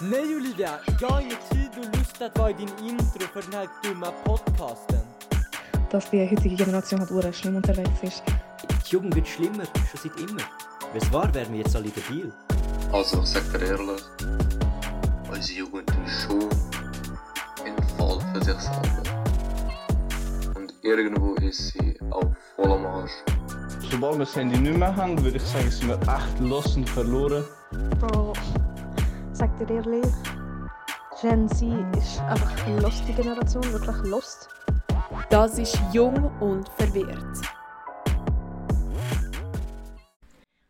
Nej Olivia, jag har ingen tid och lust att vara i din intro för den här dumma podcasten. dass die heutige Generation halt ure schlimm unterwegs ist. Die Jugend wird schlimmer, schon seit immer. Wenn es wahr wäre, wir jetzt alle debil. Also, ich sag dir ehrlich, unsere Jugend ist schon ein Fall für sich selber. Und irgendwo ist sie auch Arsch. Sobald wir das Handy nicht mehr haben, würde ich sagen, sind wir echt los und verloren. Bro, sag dir ehrlich, Gen Z ist einfach eine lost die Generation, wirklich lost. Das ist Jung und Verwirrt.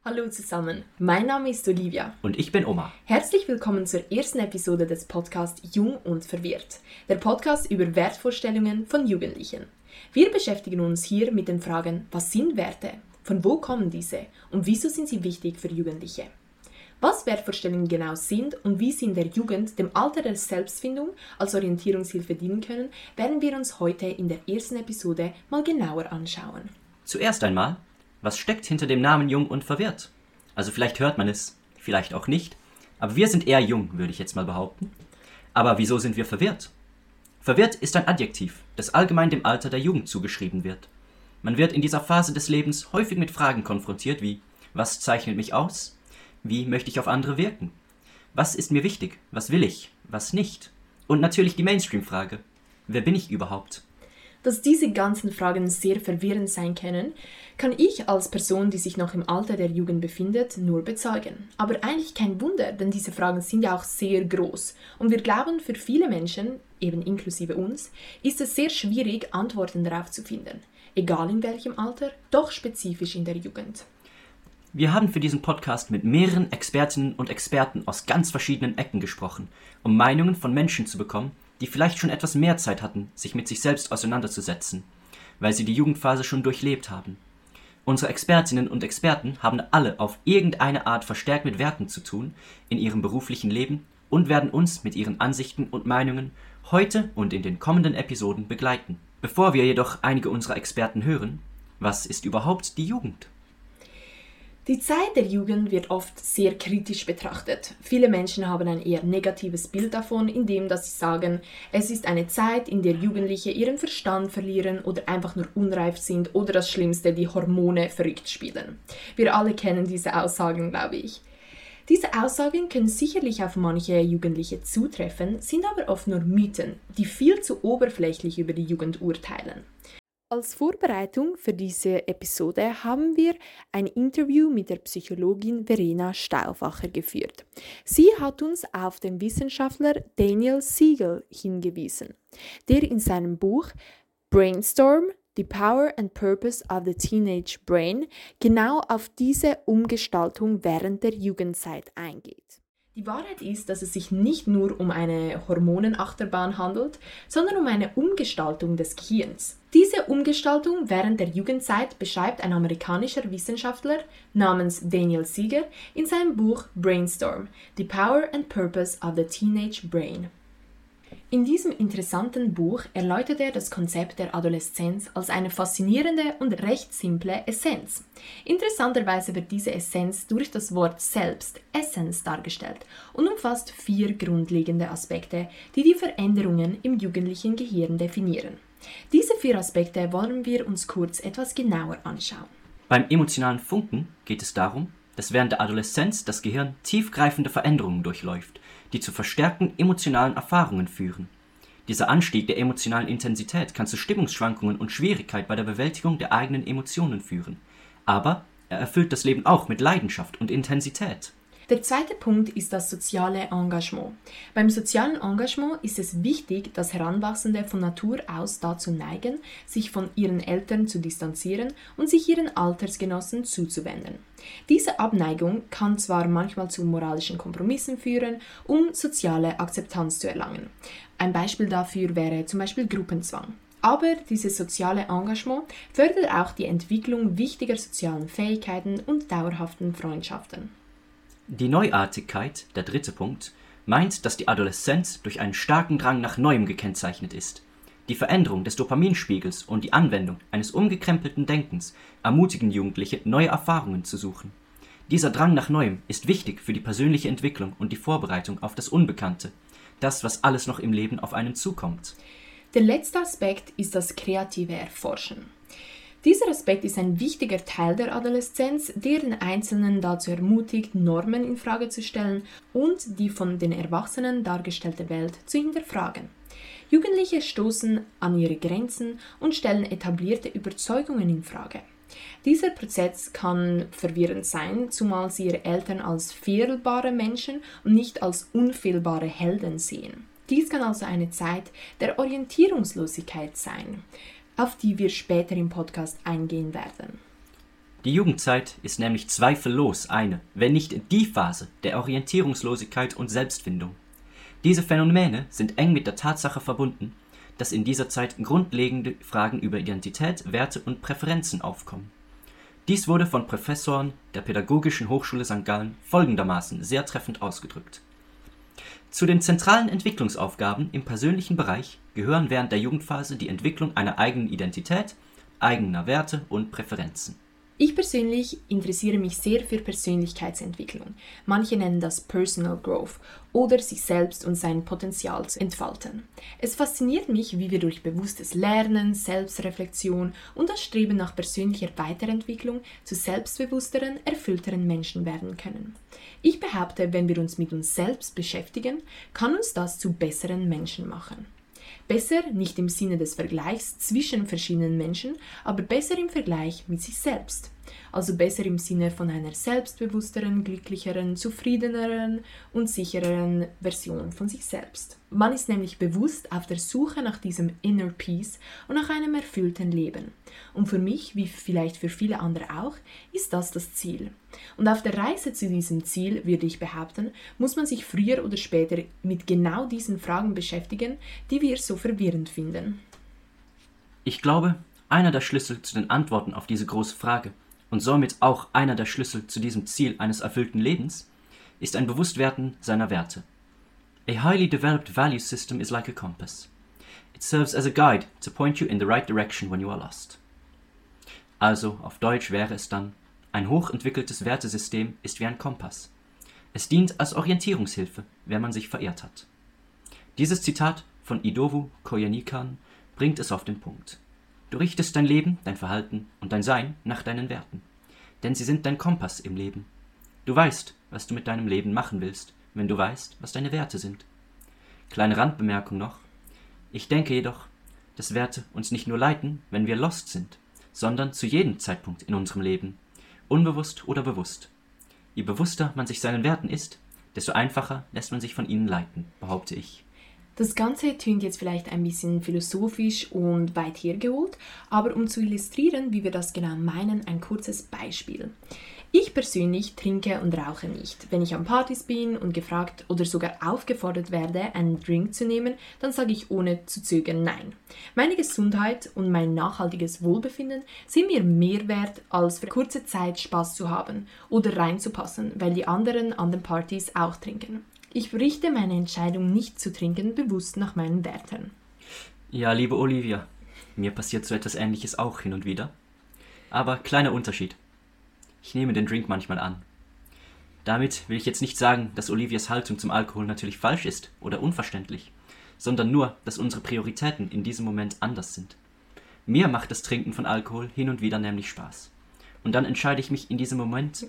Hallo zusammen, mein Name ist Olivia. Und ich bin Oma. Herzlich willkommen zur ersten Episode des Podcasts Jung und Verwirrt, der Podcast über Wertvorstellungen von Jugendlichen. Wir beschäftigen uns hier mit den Fragen, was sind Werte, von wo kommen diese und wieso sind sie wichtig für Jugendliche. Was Wertvorstellungen genau sind und wie sie in der Jugend dem Alter der Selbstfindung als Orientierungshilfe dienen können, werden wir uns heute in der ersten Episode mal genauer anschauen. Zuerst einmal, was steckt hinter dem Namen Jung und Verwirrt? Also vielleicht hört man es, vielleicht auch nicht, aber wir sind eher jung, würde ich jetzt mal behaupten. Aber wieso sind wir verwirrt? Verwirrt ist ein Adjektiv, das allgemein dem Alter der Jugend zugeschrieben wird. Man wird in dieser Phase des Lebens häufig mit Fragen konfrontiert wie was zeichnet mich aus? Wie möchte ich auf andere wirken? Was ist mir wichtig? Was will ich? Was nicht? Und natürlich die Mainstream-Frage. Wer bin ich überhaupt? Dass diese ganzen Fragen sehr verwirrend sein können, kann ich als Person, die sich noch im Alter der Jugend befindet, nur bezeugen. Aber eigentlich kein Wunder, denn diese Fragen sind ja auch sehr groß. Und wir glauben, für viele Menschen, eben inklusive uns, ist es sehr schwierig, Antworten darauf zu finden. Egal in welchem Alter, doch spezifisch in der Jugend. Wir haben für diesen Podcast mit mehreren Expertinnen und Experten aus ganz verschiedenen Ecken gesprochen, um Meinungen von Menschen zu bekommen, die vielleicht schon etwas mehr Zeit hatten, sich mit sich selbst auseinanderzusetzen, weil sie die Jugendphase schon durchlebt haben. Unsere Expertinnen und Experten haben alle auf irgendeine Art verstärkt mit Werten zu tun in ihrem beruflichen Leben und werden uns mit ihren Ansichten und Meinungen heute und in den kommenden Episoden begleiten. Bevor wir jedoch einige unserer Experten hören, was ist überhaupt die Jugend? Die Zeit der Jugend wird oft sehr kritisch betrachtet. Viele Menschen haben ein eher negatives Bild davon, indem dass sie sagen, es ist eine Zeit, in der Jugendliche ihren Verstand verlieren oder einfach nur unreif sind oder das Schlimmste, die Hormone verrückt spielen. Wir alle kennen diese Aussagen, glaube ich. Diese Aussagen können sicherlich auf manche Jugendliche zutreffen, sind aber oft nur Mythen, die viel zu oberflächlich über die Jugend urteilen. Als Vorbereitung für diese Episode haben wir ein Interview mit der Psychologin Verena Stauffacher geführt. Sie hat uns auf den Wissenschaftler Daniel Siegel hingewiesen, der in seinem Buch Brainstorm The Power and Purpose of the Teenage Brain genau auf diese Umgestaltung während der Jugendzeit eingeht. Die Wahrheit ist, dass es sich nicht nur um eine Hormonenachterbahn handelt, sondern um eine Umgestaltung des Gehirns. Diese Umgestaltung während der Jugendzeit beschreibt ein amerikanischer Wissenschaftler namens Daniel Sieger in seinem Buch Brainstorm: The Power and Purpose of the Teenage Brain. In diesem interessanten Buch erläutert er das Konzept der Adoleszenz als eine faszinierende und recht simple Essenz. Interessanterweise wird diese Essenz durch das Wort selbst, Essence, dargestellt und umfasst vier grundlegende Aspekte, die die Veränderungen im jugendlichen Gehirn definieren. Diese vier Aspekte wollen wir uns kurz etwas genauer anschauen. Beim emotionalen Funken geht es darum, dass während der Adoleszenz das Gehirn tiefgreifende Veränderungen durchläuft, die zu verstärkten emotionalen Erfahrungen führen. Dieser Anstieg der emotionalen Intensität kann zu Stimmungsschwankungen und Schwierigkeit bei der Bewältigung der eigenen Emotionen führen. Aber er erfüllt das Leben auch mit Leidenschaft und Intensität. Der zweite Punkt ist das soziale Engagement. Beim sozialen Engagement ist es wichtig, dass Heranwachsende von Natur aus dazu neigen, sich von ihren Eltern zu distanzieren und sich ihren Altersgenossen zuzuwenden. Diese Abneigung kann zwar manchmal zu moralischen Kompromissen führen, um soziale Akzeptanz zu erlangen. Ein Beispiel dafür wäre zum Beispiel Gruppenzwang. Aber dieses soziale Engagement fördert auch die Entwicklung wichtiger sozialen Fähigkeiten und dauerhaften Freundschaften. Die Neuartigkeit, der dritte Punkt, meint, dass die Adoleszenz durch einen starken Drang nach Neuem gekennzeichnet ist. Die Veränderung des Dopaminspiegels und die Anwendung eines umgekrempelten Denkens ermutigen Jugendliche, neue Erfahrungen zu suchen. Dieser Drang nach Neuem ist wichtig für die persönliche Entwicklung und die Vorbereitung auf das Unbekannte, das, was alles noch im Leben auf einen zukommt. Der letzte Aspekt ist das kreative Erforschen. Dieser Aspekt ist ein wichtiger Teil der Adoleszenz, der den Einzelnen dazu ermutigt, Normen in Frage zu stellen und die von den Erwachsenen dargestellte Welt zu hinterfragen. Jugendliche stoßen an ihre Grenzen und stellen etablierte Überzeugungen in Frage. Dieser Prozess kann verwirrend sein, zumal sie ihre Eltern als fehlbare Menschen und nicht als unfehlbare Helden sehen. Dies kann also eine Zeit der Orientierungslosigkeit sein, auf die wir später im Podcast eingehen werden. Die Jugendzeit ist nämlich zweifellos eine, wenn nicht die Phase der Orientierungslosigkeit und Selbstfindung. Diese Phänomene sind eng mit der Tatsache verbunden, dass in dieser Zeit grundlegende Fragen über Identität, Werte und Präferenzen aufkommen. Dies wurde von Professoren der Pädagogischen Hochschule St. Gallen folgendermaßen sehr treffend ausgedrückt. Zu den zentralen Entwicklungsaufgaben im persönlichen Bereich gehören während der Jugendphase die Entwicklung einer eigenen Identität, eigener Werte und Präferenzen. Ich persönlich interessiere mich sehr für Persönlichkeitsentwicklung. Manche nennen das Personal Growth oder sich selbst und sein Potenzial zu entfalten. Es fasziniert mich, wie wir durch bewusstes Lernen, Selbstreflexion und das Streben nach persönlicher Weiterentwicklung zu selbstbewussteren, erfüllteren Menschen werden können. Ich behaupte, wenn wir uns mit uns selbst beschäftigen, kann uns das zu besseren Menschen machen. Besser nicht im Sinne des Vergleichs zwischen verschiedenen Menschen, aber besser im Vergleich mit sich selbst. Also besser im Sinne von einer selbstbewussteren, glücklicheren, zufriedeneren und sichereren Version von sich selbst. Man ist nämlich bewusst auf der Suche nach diesem Inner Peace und nach einem erfüllten Leben. Und für mich, wie vielleicht für viele andere auch, ist das das Ziel. Und auf der Reise zu diesem Ziel, würde ich behaupten, muss man sich früher oder später mit genau diesen Fragen beschäftigen, die wir so verwirrend finden. Ich glaube, einer der Schlüssel zu den Antworten auf diese große Frage und somit auch einer der Schlüssel zu diesem Ziel eines erfüllten Lebens ist ein Bewusstwerden seiner Werte. A highly developed value system is like a compass. It serves as a guide to point you in the right direction when you are lost. Also auf Deutsch wäre es dann, ein hochentwickeltes Wertesystem ist wie ein Kompass. Es dient als Orientierungshilfe, wenn man sich verehrt hat. Dieses Zitat von Idowu Koyenikan bringt es auf den Punkt. Du richtest dein Leben, dein Verhalten und dein Sein nach deinen Werten. Denn sie sind dein Kompass im Leben. Du weißt, was du mit deinem Leben machen willst, wenn du weißt, was deine Werte sind. Kleine Randbemerkung noch. Ich denke jedoch, dass Werte uns nicht nur leiten, wenn wir lost sind, sondern zu jedem Zeitpunkt in unserem Leben, unbewusst oder bewusst. Je bewusster man sich seinen Werten ist, desto einfacher lässt man sich von ihnen leiten, behaupte ich. Das Ganze tönt jetzt vielleicht ein bisschen philosophisch und weit hergeholt, aber um zu illustrieren, wie wir das genau meinen, ein kurzes Beispiel. Ich persönlich trinke und rauche nicht. Wenn ich an Partys bin und gefragt oder sogar aufgefordert werde, einen Drink zu nehmen, dann sage ich ohne zu zögern Nein. Meine Gesundheit und mein nachhaltiges Wohlbefinden sind mir mehr wert, als für kurze Zeit Spaß zu haben oder reinzupassen, weil die anderen an den Partys auch trinken. Ich richte meine Entscheidung, nicht zu trinken, bewusst nach meinen Werten. Ja, liebe Olivia, mir passiert so etwas Ähnliches auch hin und wieder. Aber kleiner Unterschied. Ich nehme den Drink manchmal an. Damit will ich jetzt nicht sagen, dass Olivias Haltung zum Alkohol natürlich falsch ist oder unverständlich, sondern nur, dass unsere Prioritäten in diesem Moment anders sind. Mir macht das Trinken von Alkohol hin und wieder nämlich Spaß. Und dann entscheide ich mich in diesem Moment,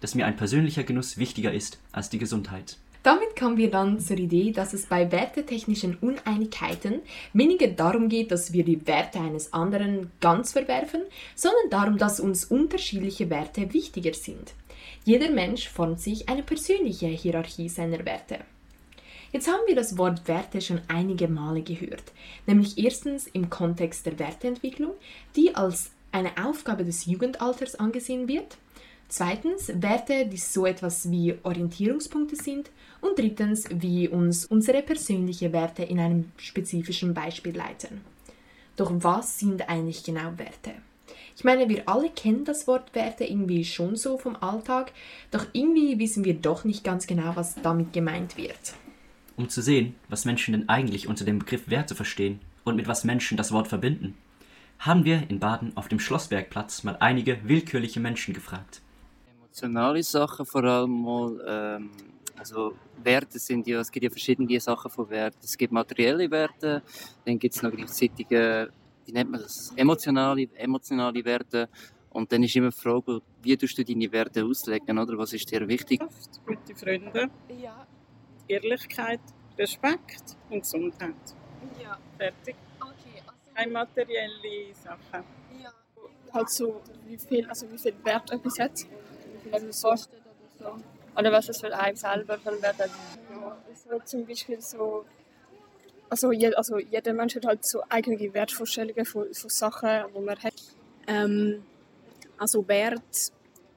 dass mir ein persönlicher Genuss wichtiger ist als die Gesundheit. Damit kommen wir dann zur Idee, dass es bei wertetechnischen Uneinigkeiten weniger darum geht, dass wir die Werte eines anderen ganz verwerfen, sondern darum, dass uns unterschiedliche Werte wichtiger sind. Jeder Mensch formt sich eine persönliche Hierarchie seiner Werte. Jetzt haben wir das Wort Werte schon einige Male gehört, nämlich erstens im Kontext der Werteentwicklung, die als eine Aufgabe des Jugendalters angesehen wird, zweitens Werte, die so etwas wie Orientierungspunkte sind und drittens, wie uns unsere persönlichen Werte in einem spezifischen Beispiel leiten. Doch was sind eigentlich genau Werte? Ich meine, wir alle kennen das Wort Werte irgendwie schon so vom Alltag, doch irgendwie wissen wir doch nicht ganz genau, was damit gemeint wird. Um zu sehen, was Menschen denn eigentlich unter dem Begriff Werte verstehen, und mit was Menschen das Wort verbinden, haben wir in Baden auf dem Schlossbergplatz mal einige willkürliche Menschen gefragt. Emotionale Sachen vor allem mal, ähm, also Werte sind ja, es gibt ja verschiedene Sachen von Werten. Es gibt materielle Werte, dann gibt es noch gleichzeitig, wie nennt man das, emotionale, emotionale Werte. Und dann ist immer die Frage, wie tust du deine Werte auslegen, oder? Was ist dir wichtig? Gute Freunde, Ja, Ehrlichkeit, Respekt und Gesundheit. ja, Fertig. okay. Also, Keine materielle Sachen. ja. halt so, wie viel, also wie viel Wert etwas hat. Wie viel es kostet oder so. Oder was es für einen selber für einen Wert hat. So zum Beispiel so, also, je, also jeder Mensch hat halt so eigene Wertvorstellungen von, von Sachen, die man hat. Ähm, also Wert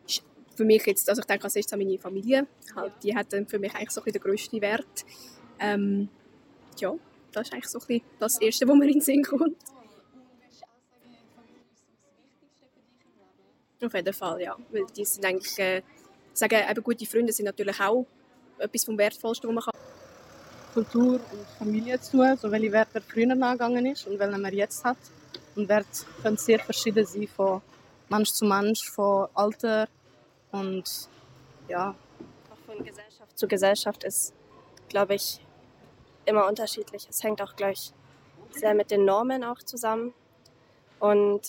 ist für mich jetzt, also ich denke als erstes an meine Familie. Halt, die hat dann für mich eigentlich so den grössten Wert. Ähm, ja, das ist eigentlich so das Erste, was mir in den Sinn kommt. Auf jeden Fall, ja. Weil die sind eigentlich, äh, sagen, eben gute Freunde sind natürlich auch etwas vom Wertvollsten, was man kann. Kultur und Familie zu tun, so welche Werte er früher angegangen ist und welche man jetzt hat. Und Werte können sehr verschieden sein, von Mensch zu Mensch, von Alter und ja. Auch von Gesellschaft zu Gesellschaft ist, glaube ich, immer unterschiedlich. Es hängt auch gleich sehr mit den Normen auch zusammen und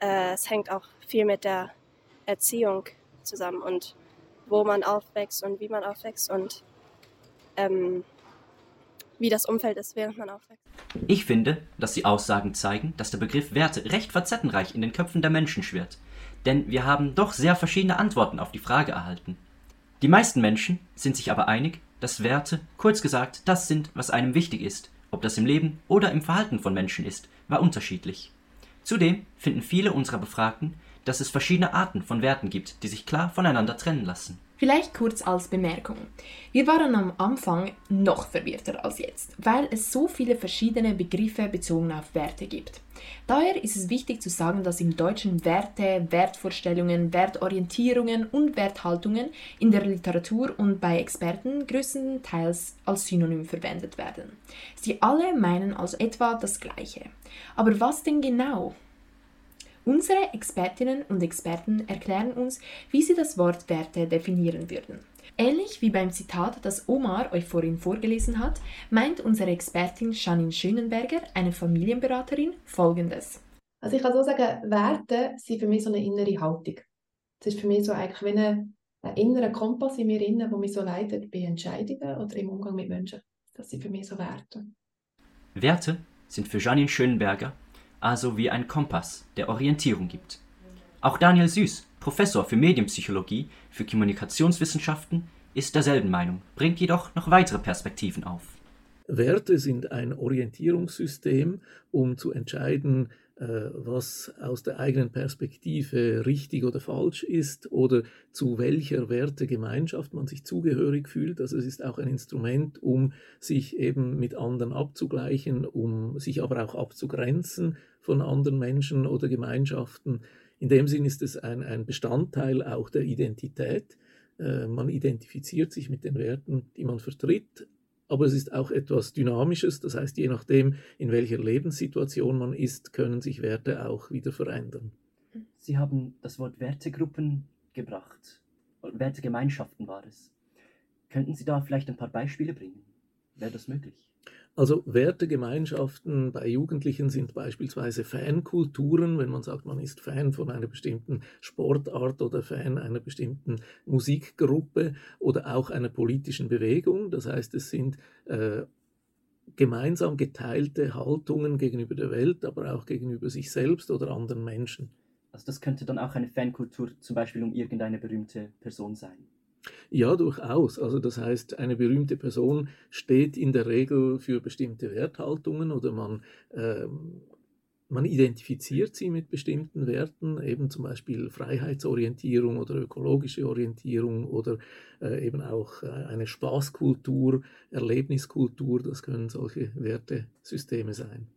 äh, es hängt auch viel mit der Erziehung zusammen und wo man aufwächst und wie man aufwächst und ähm, wie das Umfeld ist, während man aufwächst. Ich finde, dass die Aussagen zeigen, dass der Begriff Werte recht facettenreich in den Köpfen der Menschen schwirrt. Denn wir haben doch sehr verschiedene Antworten auf die Frage erhalten. Die meisten Menschen sind sich aber einig, dass Werte, kurz gesagt, das sind, was einem wichtig ist. Ob das im Leben oder im Verhalten von Menschen ist, war unterschiedlich. Zudem finden viele unserer Befragten, dass es verschiedene Arten von Werten gibt, die sich klar voneinander trennen lassen. Vielleicht kurz als Bemerkung. Wir waren am Anfang noch verwirrter als jetzt, weil es so viele verschiedene Begriffe bezogen auf Werte gibt. Daher ist es wichtig zu sagen, dass im Deutschen Werte, Wertvorstellungen, Wertorientierungen und Werthaltungen in der Literatur und bei Experten größtenteils als Synonym verwendet werden. Sie alle meinen also etwa das Gleiche. Aber was denn genau? Unsere Expertinnen und Experten erklären uns, wie sie das Wort Werte definieren würden. Ähnlich wie beim Zitat, das Omar euch vorhin vorgelesen hat, meint unsere Expertin Janine Schönenberger, eine Familienberaterin, folgendes. Also ich kann so sagen, Werte sind für mich so eine innere Haltung. Es ist für mich so eigentlich wie ein, ein innerer Kompass in mir innen, der mich so leitet bei Entscheidungen oder im Umgang mit Menschen. Das sind für mich so Werte. Werte sind für Janine Schönberger also wie ein Kompass, der Orientierung gibt. Auch Daniel Süß, Professor für Medienpsychologie, für Kommunikationswissenschaften, ist derselben Meinung, bringt jedoch noch weitere Perspektiven auf. Werte sind ein Orientierungssystem, um zu entscheiden, äh, was aus der eigenen Perspektive richtig oder falsch ist oder zu welcher Wertegemeinschaft man sich zugehörig fühlt. Also es ist auch ein Instrument, um sich eben mit anderen abzugleichen, um sich aber auch abzugrenzen von anderen Menschen oder Gemeinschaften. In dem Sinn ist es ein, ein Bestandteil auch der Identität. Äh, man identifiziert sich mit den Werten, die man vertritt, aber es ist auch etwas Dynamisches. Das heißt, je nachdem, in welcher Lebenssituation man ist, können sich Werte auch wieder verändern. Sie haben das Wort Wertegruppen gebracht. Wertegemeinschaften war es. Könnten Sie da vielleicht ein paar Beispiele bringen? Wäre das möglich? Also Wertegemeinschaften bei Jugendlichen sind beispielsweise Fankulturen, wenn man sagt, man ist Fan von einer bestimmten Sportart oder Fan einer bestimmten Musikgruppe oder auch einer politischen Bewegung. Das heißt, es sind äh, gemeinsam geteilte Haltungen gegenüber der Welt, aber auch gegenüber sich selbst oder anderen Menschen. Also das könnte dann auch eine Fankultur zum Beispiel um irgendeine berühmte Person sein. Ja, durchaus. Also das heißt, eine berühmte Person steht in der Regel für bestimmte Werthaltungen oder man, ähm, man identifiziert sie mit bestimmten Werten, eben zum Beispiel Freiheitsorientierung oder ökologische Orientierung oder äh, eben auch äh, eine Spaßkultur, Erlebniskultur, das können solche Wertesysteme sein.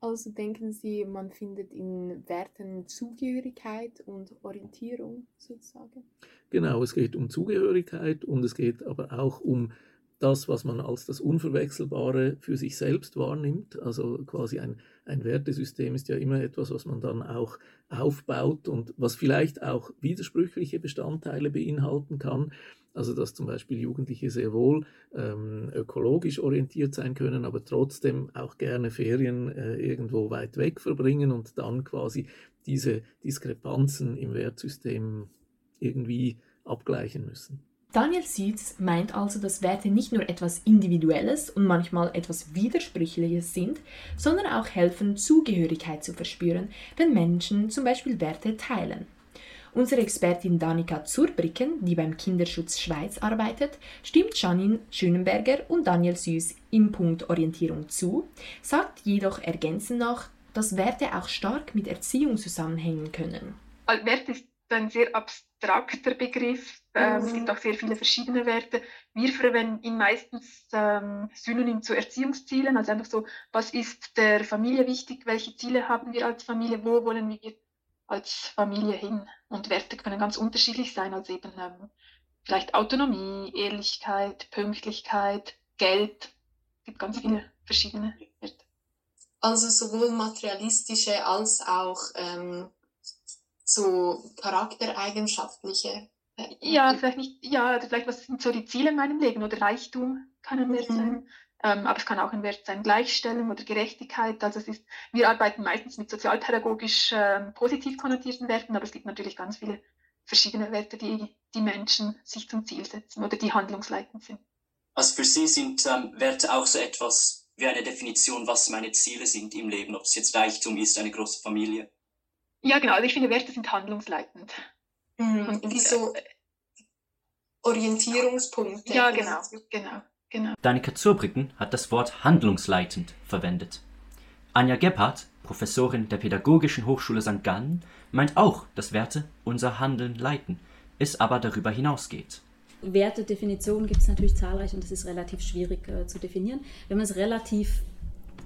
Also denken Sie, man findet in Werten Zugehörigkeit und Orientierung sozusagen? Genau, es geht um Zugehörigkeit und es geht aber auch um das, was man als das Unverwechselbare für sich selbst wahrnimmt. Also quasi ein, ein Wertesystem ist ja immer etwas, was man dann auch aufbaut und was vielleicht auch widersprüchliche Bestandteile beinhalten kann. Also dass zum Beispiel Jugendliche sehr wohl ähm, ökologisch orientiert sein können, aber trotzdem auch gerne Ferien äh, irgendwo weit weg verbringen und dann quasi diese Diskrepanzen im Wertsystem irgendwie abgleichen müssen. Daniel Sietz meint also, dass Werte nicht nur etwas Individuelles und manchmal etwas Widersprüchliches sind, sondern auch helfen, Zugehörigkeit zu verspüren, wenn Menschen zum Beispiel Werte teilen. Unsere Expertin Danika Zurbricken, die beim Kinderschutz Schweiz arbeitet, stimmt Janine Schönenberger und Daniel Süß im Punkt Orientierung zu, sagt jedoch ergänzend noch, dass Werte auch stark mit Erziehung zusammenhängen können. Wert ist ein sehr abstrakter Begriff. Ähm, Es gibt auch sehr viele verschiedene Werte. Wir verwenden ihn meistens ähm, synonym zu Erziehungszielen, also einfach so, was ist der Familie wichtig, welche Ziele haben wir als Familie, wo wollen wir als Familie hin. Und Werte können ganz unterschiedlich sein, als eben ähm, vielleicht Autonomie, Ehrlichkeit, Pünktlichkeit, Geld. Es gibt ganz viele verschiedene Werte. Also sowohl materialistische als auch ähm, so charaktereigenschaftliche. Ja, vielleicht nicht, ja, oder vielleicht was sind so die Ziele in meinem Leben oder Reichtum kann ein Wert Mhm. sein. Ähm, aber es kann auch ein Wert sein, Gleichstellung oder Gerechtigkeit. Also es ist, wir arbeiten meistens mit sozialpädagogisch ähm, positiv konnotierten Werten, aber es gibt natürlich ganz viele verschiedene Werte, die die Menschen sich zum Ziel setzen oder die handlungsleitend sind. Also für Sie sind ähm, Werte auch so etwas wie eine Definition, was meine Ziele sind im Leben, ob es jetzt Reichtum ist, eine große Familie. Ja, genau. Also ich finde, Werte sind handlungsleitend. Mhm. Wie so Orientierungspunkte. Ja, genau, genau, genau. Danika Zurbrücken hat das Wort handlungsleitend verwendet. Anja Gebhardt, Professorin der Pädagogischen Hochschule St. Gallen, meint auch, dass Werte unser Handeln leiten, es aber darüber hinausgeht. Wertedefinitionen gibt es natürlich zahlreich und es ist relativ schwierig äh, zu definieren. Wenn man es relativ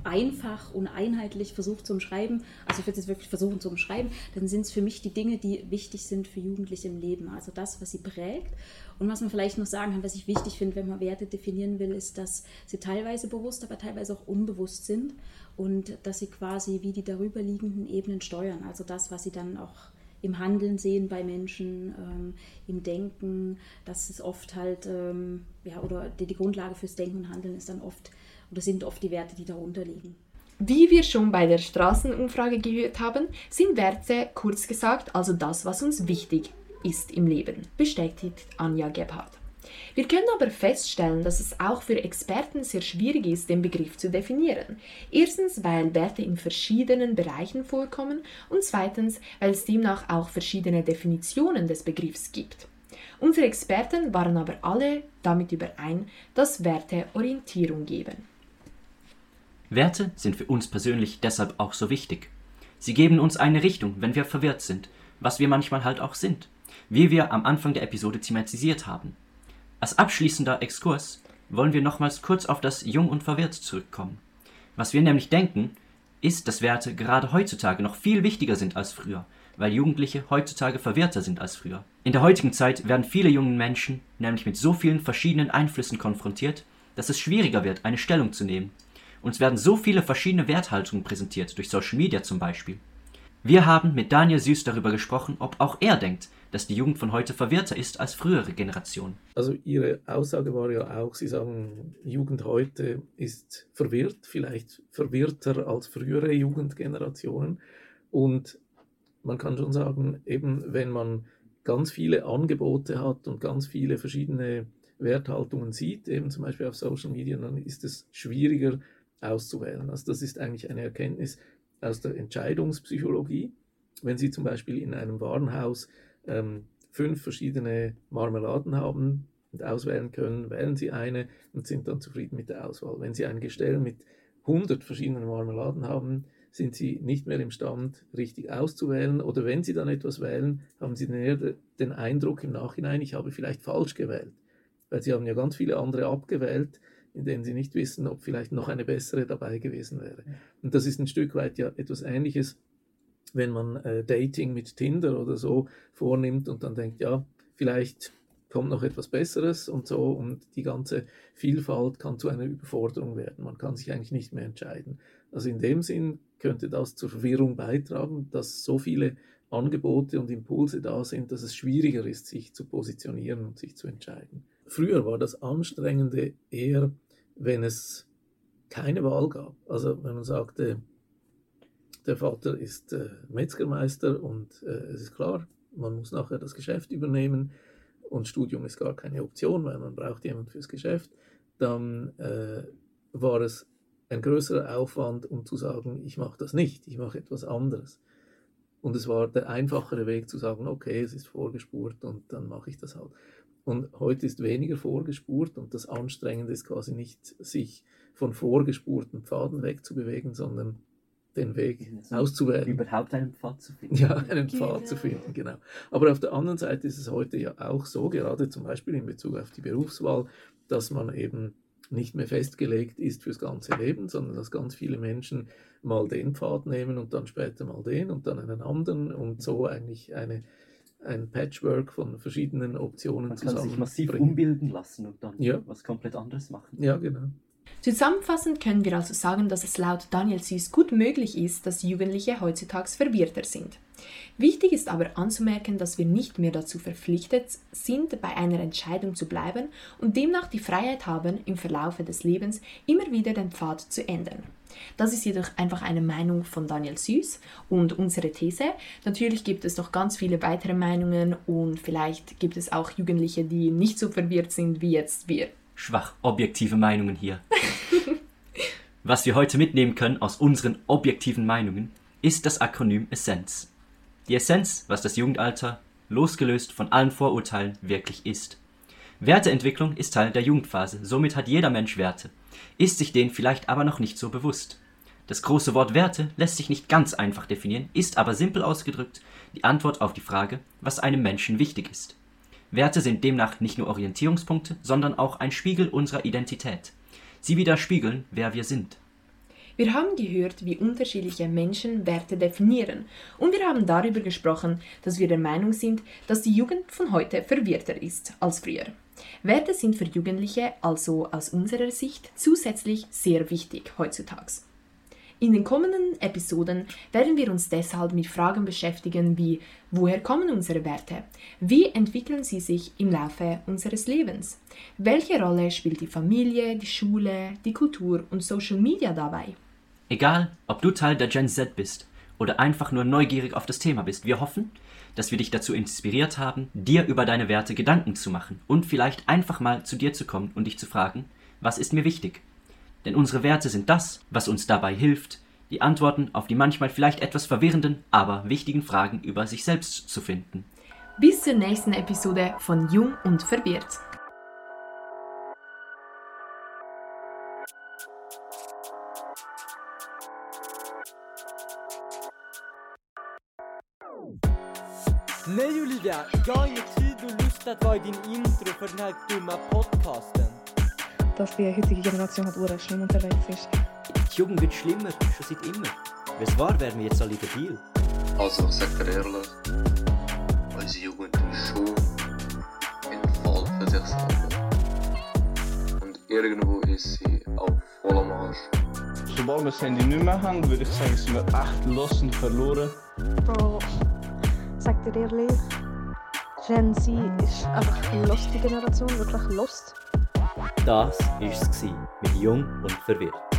einfach und einheitlich versucht zu umschreiben, also ich würde es wirklich versuchen zu umschreiben, dann sind es für mich die Dinge, die wichtig sind für Jugendliche im Leben, also das, was sie prägt. Und was man vielleicht noch sagen kann, was ich wichtig finde, wenn man Werte definieren will, ist, dass sie teilweise bewusst, aber teilweise auch unbewusst sind und dass sie quasi wie die darüberliegenden Ebenen steuern, also das, was sie dann auch im Handeln sehen bei Menschen, ähm, im Denken, das ist oft halt, ähm, ja, oder die, die Grundlage fürs Denken und Handeln ist dann oft, oder sind oft die Werte, die darunter liegen. Wie wir schon bei der Straßenumfrage gehört haben, sind Werte kurz gesagt also das, was uns wichtig ist im Leben, bestätigt Anja Gebhardt. Wir können aber feststellen, dass es auch für Experten sehr schwierig ist, den Begriff zu definieren. Erstens, weil Werte in verschiedenen Bereichen vorkommen und zweitens, weil es demnach auch verschiedene Definitionen des Begriffs gibt. Unsere Experten waren aber alle damit überein, dass Werte Orientierung geben. Werte sind für uns persönlich deshalb auch so wichtig. Sie geben uns eine Richtung, wenn wir verwirrt sind, was wir manchmal halt auch sind, wie wir am Anfang der Episode thematisiert haben. Als abschließender Exkurs wollen wir nochmals kurz auf das Jung und Verwirrt zurückkommen. Was wir nämlich denken, ist, dass Werte gerade heutzutage noch viel wichtiger sind als früher, weil Jugendliche heutzutage verwirrter sind als früher. In der heutigen Zeit werden viele jungen Menschen nämlich mit so vielen verschiedenen Einflüssen konfrontiert, dass es schwieriger wird, eine Stellung zu nehmen. Uns werden so viele verschiedene Werthaltungen präsentiert, durch Social Media zum Beispiel. Wir haben mit Daniel Süß darüber gesprochen, ob auch er denkt, dass die Jugend von heute verwirrter ist als frühere Generationen. Also Ihre Aussage war ja auch, Sie sagen, Jugend heute ist verwirrt, vielleicht verwirrter als frühere Jugendgenerationen. Und man kann schon sagen, eben wenn man ganz viele Angebote hat und ganz viele verschiedene Werthaltungen sieht, eben zum Beispiel auf Social Media, dann ist es schwieriger auszuwählen. Also das ist eigentlich eine Erkenntnis aus der Entscheidungspsychologie. Wenn Sie zum Beispiel in einem Warenhaus ähm, fünf verschiedene Marmeladen haben und auswählen können, wählen Sie eine und sind dann zufrieden mit der Auswahl. Wenn Sie ein Gestell mit 100 verschiedenen Marmeladen haben, sind Sie nicht mehr imstand, richtig auszuwählen. Oder wenn Sie dann etwas wählen, haben Sie den, den Eindruck im Nachhinein, ich habe vielleicht falsch gewählt. Weil Sie haben ja ganz viele andere abgewählt, in denen Sie nicht wissen, ob vielleicht noch eine bessere dabei gewesen wäre. Und das ist ein Stück weit ja etwas Ähnliches, wenn man äh, Dating mit Tinder oder so vornimmt und dann denkt, ja, vielleicht kommt noch etwas Besseres und so und die ganze Vielfalt kann zu einer Überforderung werden. Man kann sich eigentlich nicht mehr entscheiden. Also in dem Sinn könnte das zur Verwirrung beitragen, dass so viele Angebote und Impulse da sind, dass es schwieriger ist, sich zu positionieren und sich zu entscheiden. Früher war das Anstrengende eher, wenn es keine Wahl gab. Also wenn man sagte, der Vater ist äh, Metzgermeister und äh, es ist klar, man muss nachher das Geschäft übernehmen und Studium ist gar keine Option, weil man braucht jemanden fürs Geschäft, dann äh, war es ein größerer Aufwand, um zu sagen, ich mache das nicht, ich mache etwas anderes. Und es war der einfachere Weg zu sagen, okay, es ist vorgespurt und dann mache ich das halt. Und heute ist weniger vorgespurt und das Anstrengende ist quasi nicht, sich von vorgespurten Pfaden wegzubewegen, sondern den Weg Also auszuwählen. Überhaupt einen Pfad zu finden. Ja, einen Pfad zu finden, genau. Aber auf der anderen Seite ist es heute ja auch so, gerade zum Beispiel in Bezug auf die Berufswahl, dass man eben nicht mehr festgelegt ist fürs ganze Leben, sondern dass ganz viele Menschen mal den Pfad nehmen und dann später mal den und dann einen anderen und so eigentlich eine, ein Patchwork von verschiedenen Optionen Man kann sich massiv umbilden lassen und dann Ja. was komplett anderes machen. Ja, genau. Zusammenfassend können wir also sagen, dass es laut Daniel Süß gut möglich ist, dass Jugendliche heutzutage verwirrter sind. Wichtig ist aber anzumerken, dass wir nicht mehr dazu verpflichtet sind, bei einer Entscheidung zu bleiben und demnach die Freiheit haben, im Verlaufe des Lebens immer wieder den Pfad zu ändern. Das ist jedoch einfach eine Meinung von Daniel Süß und unsere These. Natürlich gibt es noch ganz viele weitere Meinungen und vielleicht gibt es auch Jugendliche, die nicht so verwirrt sind wie jetzt wir. Schwach objektive Meinungen hier. Was wir heute mitnehmen können aus unseren objektiven Meinungen, ist das Akronym Essenz. Die Essenz, was das Jugendalter, losgelöst von allen Vorurteilen, wirklich ist. Werteentwicklung ist Teil der Jugendphase, somit hat jeder Mensch Werte, ist sich denen vielleicht aber noch nicht so bewusst. Das große Wort Werte lässt sich nicht ganz einfach definieren, ist aber simpel ausgedrückt die Antwort auf die Frage, was einem Menschen wichtig ist. Werte sind demnach nicht nur Orientierungspunkte, sondern auch ein Spiegel unserer Identität. Sie widerspiegeln, wer wir sind. Wir haben gehört, wie unterschiedliche Menschen Werte definieren und wir haben darüber gesprochen, dass wir der Meinung sind, dass die Jugend von heute verwirrter ist als früher. Werte sind für Jugendliche also aus unserer Sicht zusätzlich sehr wichtig heutzutage. In den kommenden Episoden werden wir uns deshalb mit Fragen beschäftigen wie woher kommen unsere Werte? Wie entwickeln sie sich im Laufe unseres Lebens? Welche Rolle spielt die Familie, die Schule, die Kultur und Social Media dabei? Egal, ob du Teil der Gen Z bist oder einfach nur neugierig auf das Thema bist, wir hoffen, dass wir dich dazu inspiriert haben, dir über deine Werte Gedanken zu machen und vielleicht einfach mal zu dir zu kommen und dich zu fragen, was ist mir wichtig? Denn unsere Werte sind das, was uns dabei hilft, die Antworten auf die manchmal vielleicht etwas verwirrenden, aber wichtigen Fragen über sich selbst zu finden. Bis zur nächsten Episode von Jung und Verwirrt. Olivia, jag har ingen tid och lust att vara din intro för den här dumma podcasten. Dass die heutige Generation halt ura schlimm unterwegs ist. Die Jugend wird schlimmer, schon seit immer. Wenn es wahr wären wir jetzt alle debil. Also, ich sag dir ehrlich, unsere Jugend ist schon ein Fall für sich selber. Und irgendwo ist sie auf vollem Arsch. Sobald wir das Handy nicht mehr haben, würde ich sagen, sind wir echt los und verloren. Bro, sag dir ehrlich, Gen Z ist einfach eine lustige Generation, wirklich lost. Das war es mit Jung und Verwirrt.